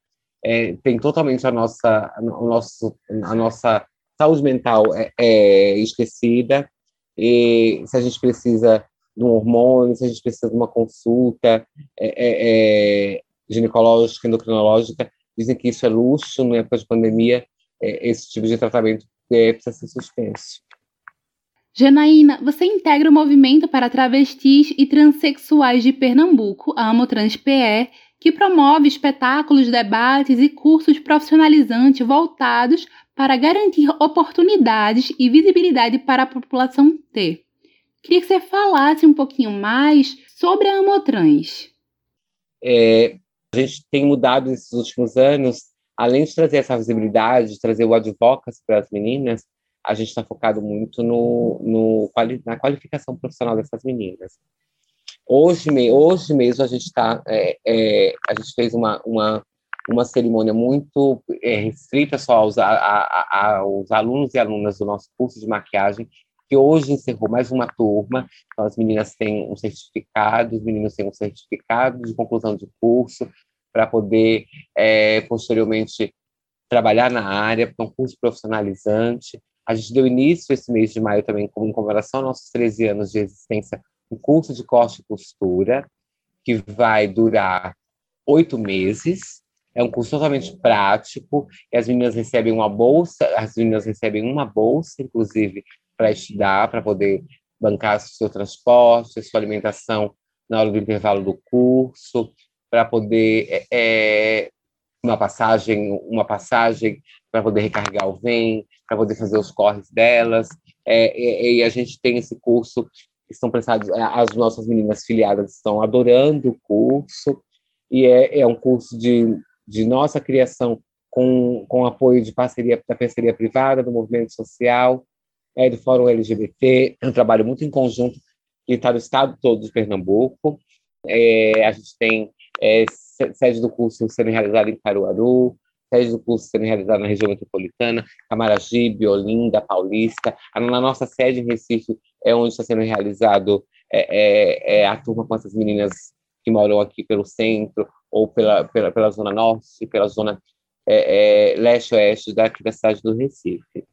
tem totalmente a nossa, o nosso, a nossa saúde mental é, esquecida e se a gente precisa de um hormônio, se a gente precisa de uma consulta é, é, é ginecológica, endocrinológica, dizem que isso é luxo, na época de pandemia, é, esse tipo de tratamento é, precisa ser suspenso. Janaína, você integra o movimento para travestis e transexuais de Pernambuco, a AmoTransPE, que promove espetáculos, debates e cursos profissionalizantes voltados para garantir oportunidades e visibilidade para a população T. Queria que você falasse um pouquinho mais sobre a Amotrans. É, a gente tem mudado nesses últimos anos, além de trazer essa visibilidade, de trazer o advocacy para as meninas, a gente está focado muito no, no, na qualificação profissional dessas meninas. Hoje, hoje mesmo a gente está, é, é, a gente fez uma, uma uma cerimônia muito é, restrita só aos, a, a, aos alunos e alunas do nosso curso de maquiagem, que hoje encerrou mais uma turma. Então, as meninas têm um certificado, os meninos têm um certificado de conclusão de curso para poder, é, posteriormente, trabalhar na área, porque é um curso profissionalizante. A gente deu início esse mês de maio também, como em comemoração aos nossos 13 anos de existência, um curso de corte e costura, que vai durar oito meses, é um curso totalmente prático, e as meninas recebem uma bolsa, as meninas recebem uma bolsa, inclusive, para estudar, para poder bancar seu transporte, sua alimentação na hora do intervalo do curso, para poder é, é, uma passagem, uma passagem para poder recarregar o VEM, para poder fazer os corres delas. É, e, e, a gente tem esse curso que prestados, as nossas meninas filiadas estão adorando o curso, e é, é um curso de de nossa criação com, com apoio de parceria da parceria privada, do movimento social, é, do Fórum LGBT, é um trabalho muito em conjunto que está no estado todo de Pernambuco. É, a gente tem é, sede do curso sendo realizada em Caruaru, sede do curso sendo realizada na região metropolitana, Camaragibe, Olinda, Paulista. Na nossa sede em Recife é onde está sendo realizado é, é, é, a turma com essas meninas que moram aqui pelo centro ou pela, pela, pela zona norte, pela zona é, é, leste-oeste daqui da cidade do Recife.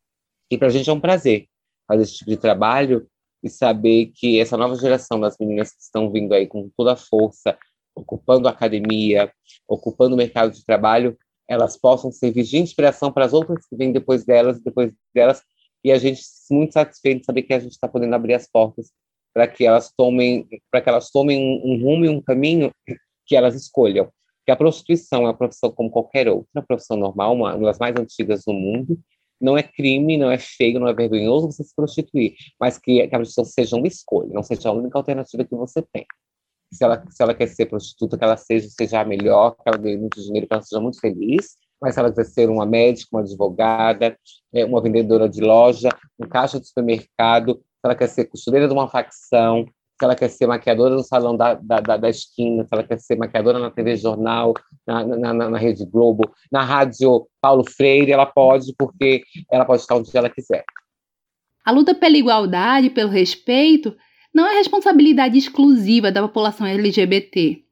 E para a gente é um prazer fazer esse tipo de trabalho e saber que essa nova geração das meninas que estão vindo aí com toda a força, ocupando a academia, ocupando o mercado de trabalho, elas possam servir de inspiração para as outras que vêm depois delas, depois delas, e a gente muito satisfeito de saber que a gente está podendo abrir as portas para que elas tomem, para que elas tomem um, um rumo e um caminho que elas escolham. Que a prostituição é uma profissão como qualquer outra, profissão normal, uma, uma das mais antigas do mundo. Não é crime, não é feio, não é vergonhoso você se prostituir, mas que, que a prostituição seja uma escolha, não seja a única alternativa que você tem. Se ela, se ela quer ser prostituta, que ela seja, seja a melhor, que ela ganhe muito dinheiro, que ela seja muito feliz, mas se ela quiser ser uma médica, uma advogada, é, uma vendedora de loja, um caixa de supermercado, se ela quer ser costureira de uma facção, se ela quer ser maquiadora no salão da, da, da, da esquina, se ela quer ser maquiadora na TV Jornal, na, na, na, na, Rede Globo, na Rádio Paulo Freire, ela pode, porque ela pode estar onde ela quiser. A luta pela igualdade, pelo respeito, não é responsabilidade exclusiva da população LGBT,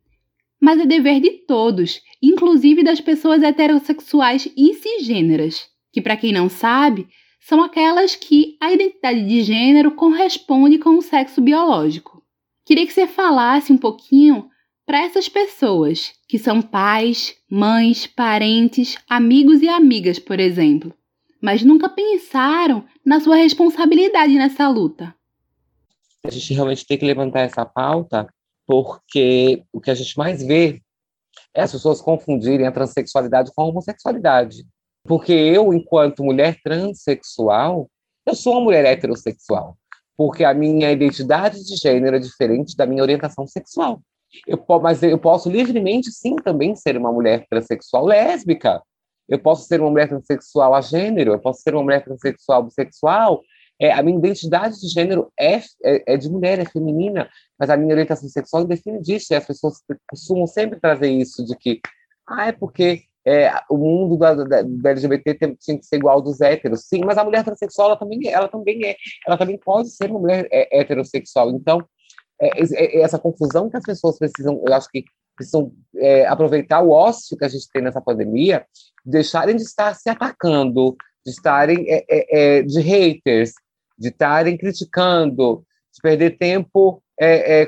mas é dever de todos, inclusive das pessoas heterossexuais e cisgêneras, que, para quem não sabe, são aquelas que a identidade de gênero corresponde com o sexo biológico. Queria que você falasse um pouquinho para essas pessoas, que são pais, mães, parentes, amigos e amigas, por exemplo, mas nunca pensaram na sua responsabilidade nessa luta. A gente realmente tem que levantar essa pauta porque o que a gente mais vê é as pessoas confundirem a transexualidade com a homossexualidade. Porque eu, enquanto mulher transexual, eu sou uma mulher heterossexual. Porque a minha identidade de gênero é diferente da minha orientação sexual. Eu, mas eu posso livremente, sim, também ser uma mulher transexual lésbica. Eu posso ser uma mulher transexual a gênero, eu posso ser uma mulher transexual bissexual. É, a minha identidade de gênero é, é, é, de mulher, é feminina, mas a minha orientação sexual define disso. E as pessoas costumam sempre trazer isso de que, ah, é porque é, o mundo da, da, da LGBT tinha que ser igual dos héteros. Sim, mas a mulher transexual, ela também, ela também é. Ela também pode ser uma mulher é, heterossexual. Então, é, é, é, essa confusão que as pessoas precisam, eu acho que precisam é, aproveitar o ócio que a gente tem nessa pandemia, deixarem de estar se atacando, de estarem é, de haters, de estarem criticando, de perder tempo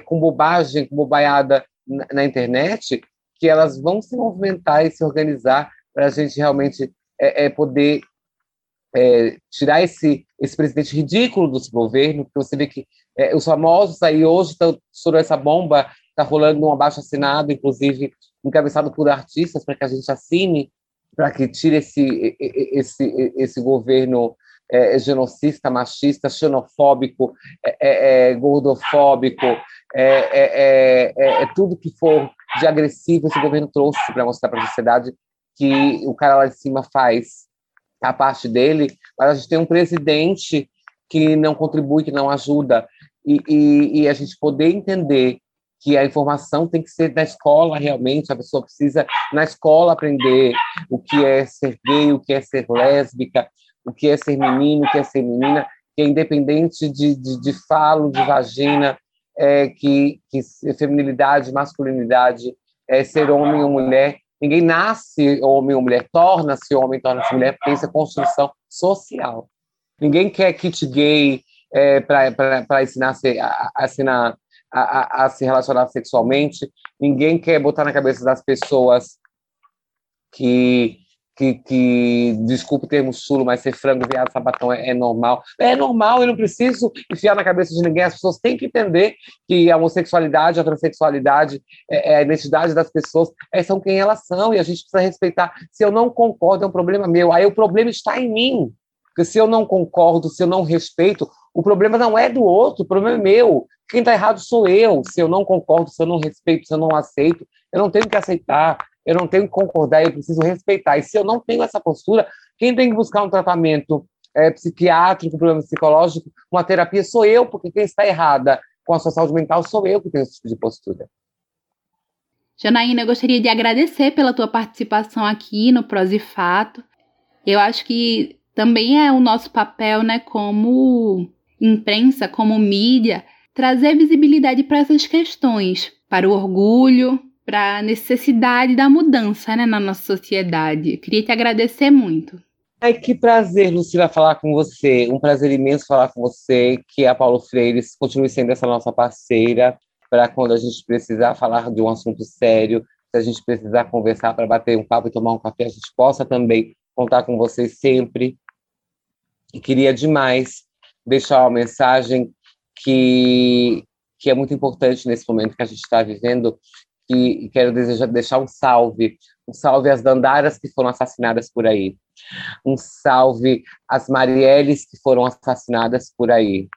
com bobagem, com bobaiada na, na internet, que elas vão se movimentar e se organizar para a gente realmente é, é poder é, tirar esse, esse presidente ridículo do governo, porque você vê que é, os famosos aí hoje estão sobre essa bomba, está rolando um abaixo assinado, inclusive encabeçado por artistas, para que a gente assine, para que tire esse, esse, esse governo é, genocista, machista, xenofóbico, é, é, gordofóbico, é, é, tudo que for de agressivo esse governo trouxe para mostrar para a sociedade que o cara lá de cima faz a parte dele, mas a gente tem um presidente que não contribui, que não ajuda, e, e, e, a gente poder entender que a informação tem que ser na escola realmente, a pessoa precisa na escola aprender o que é ser gay, o que é ser lésbica, o que é ser menino, o que é ser menina, que é independente de, de, de falo, de vagina, é, que, que feminilidade, masculinidade, é, ser homem ou mulher. Ninguém nasce homem ou mulher, torna-se homem, torna-se mulher, porque isso é construção social. Ninguém quer kit gay é, para ensinar, a, a, a, a, a se relacionar sexualmente. Ninguém quer botar na cabeça das pessoas que que, que desculpe o termo chulo, mas ser frango, viado, sabatão é, é, normal. É normal, eu não preciso enfiar na cabeça de ninguém. As pessoas têm que entender que a homossexualidade, a transexualidade, é, é a identidade das pessoas, é, são quem elas são, e a gente precisa respeitar. Se eu não concordo, é um problema meu. Aí o problema está em mim. Porque se eu não concordo, se eu não respeito, o problema não é do outro, o problema é meu. Quem está errado sou eu. Se eu não concordo, se eu não respeito, se eu não aceito, eu não tenho que aceitar eu não tenho que concordar, eu preciso respeitar. E se eu não tenho essa postura, quem tem que buscar um tratamento é, psiquiátrico, problema psicológico, uma terapia sou eu, porque quem está errada com a sua saúde mental sou eu que tenho esse tipo de postura. Janaína, eu gostaria de agradecer pela tua participação aqui no Pros e Fato. Eu acho que também é o nosso papel, né, como imprensa, como mídia, trazer visibilidade para essas questões, para o orgulho, para a necessidade da mudança né, na nossa sociedade. queria te agradecer muito. Ai, que prazer, Lucila, falar com você. Um prazer imenso falar com você, que a Paulo Freire continue sendo essa nossa parceira para quando a gente precisar falar de um assunto sério, se a gente precisar conversar para bater um papo e tomar um café, a gente possa também contar com vocês sempre. E queria demais deixar uma mensagem que, que é muito importante nesse momento que a gente está vivendo, e quero desejar, deixar um salve, um salve às Dandaras que foram assassinadas por aí, um salve às Marielles que foram assassinadas por aí,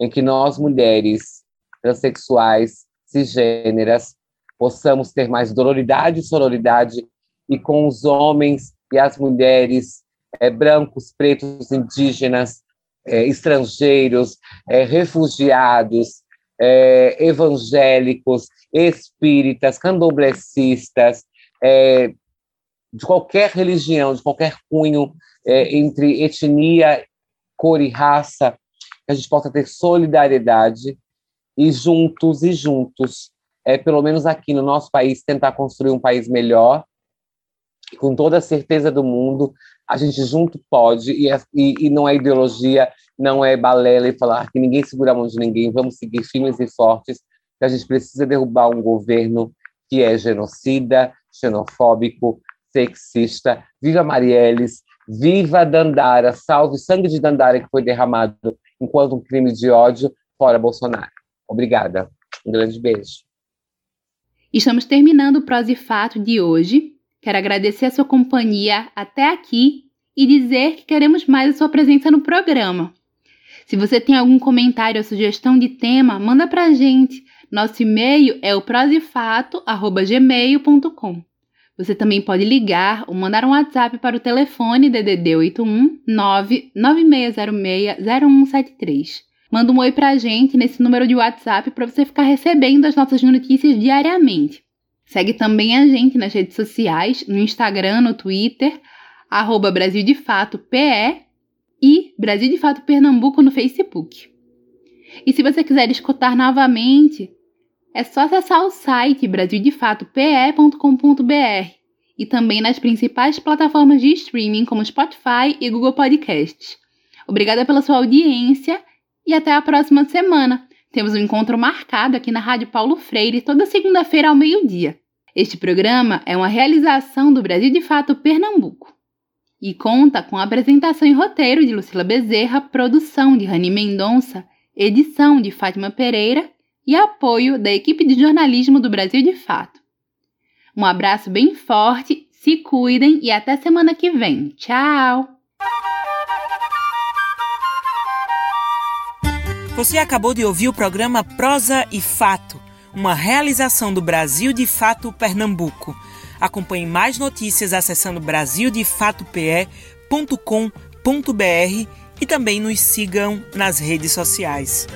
em que nós, mulheres transexuais, cisgêneras, possamos ter mais dororidade e sororidade e com os homens e as mulheres é, brancos, pretos, indígenas, é, estrangeiros, é, refugiados, evangélicos, espíritas, candomblecistas, de qualquer religião, de qualquer cunho, entre etnia, cor e raça, que a gente possa ter solidariedade e juntos e juntos, é, pelo menos aqui no nosso país, tentar construir um país melhor, com toda a certeza do mundo, a gente junto pode, e, é, e, e não é ideologia, não é balela e falar que ninguém segura a mão de ninguém, vamos seguir firmes e fortes, que a gente precisa derrubar um governo que é genocida, xenofóbico, sexista. Viva Marielles, viva Dandara, salve sangue de Dandara que foi derramado enquanto um crime de ódio, fora Bolsonaro. Obrigada. Um grande beijo. Estamos terminando o Prose Fato de hoje. Quero agradecer a sua companhia até aqui e dizer que queremos mais a sua presença no programa. Se você tem algum comentário ou sugestão de tema, manda pra gente. Nosso e-mail é o prosefato@gmail.com. Você também pode ligar ou mandar um WhatsApp para o telefone DDD 81 996060173. Manda um oi pra gente nesse número de WhatsApp para você ficar recebendo as nossas notícias diariamente. Segue também a gente nas redes sociais, no Instagram, no Twitter, arroba Brasil de Fato PE e Brasil de Fato Pernambuco no Facebook. E se você quiser escutar novamente, é só acessar o site brasildefatope.com.br e também nas principais plataformas de streaming como Spotify e Google Podcasts. Obrigada pela sua audiência e até a próxima semana. Temos um encontro marcado aqui na Rádio Paulo Freire toda segunda-feira ao meio-dia. Este programa é uma realização do Brasil de Fato Pernambuco e conta com a apresentação e roteiro de Lucila Bezerra, produção de Rani Mendonça, edição de Fátima Pereira e apoio da equipe de jornalismo do Brasil de Fato. Um abraço bem forte, se cuidem e até semana que vem. Tchau! Você acabou de ouvir o programa Prosa e Fato uma realização do Brasil de Fato Pernambuco. Acompanhe mais notícias acessando brasildefatope.com.br e também nos sigam nas redes sociais.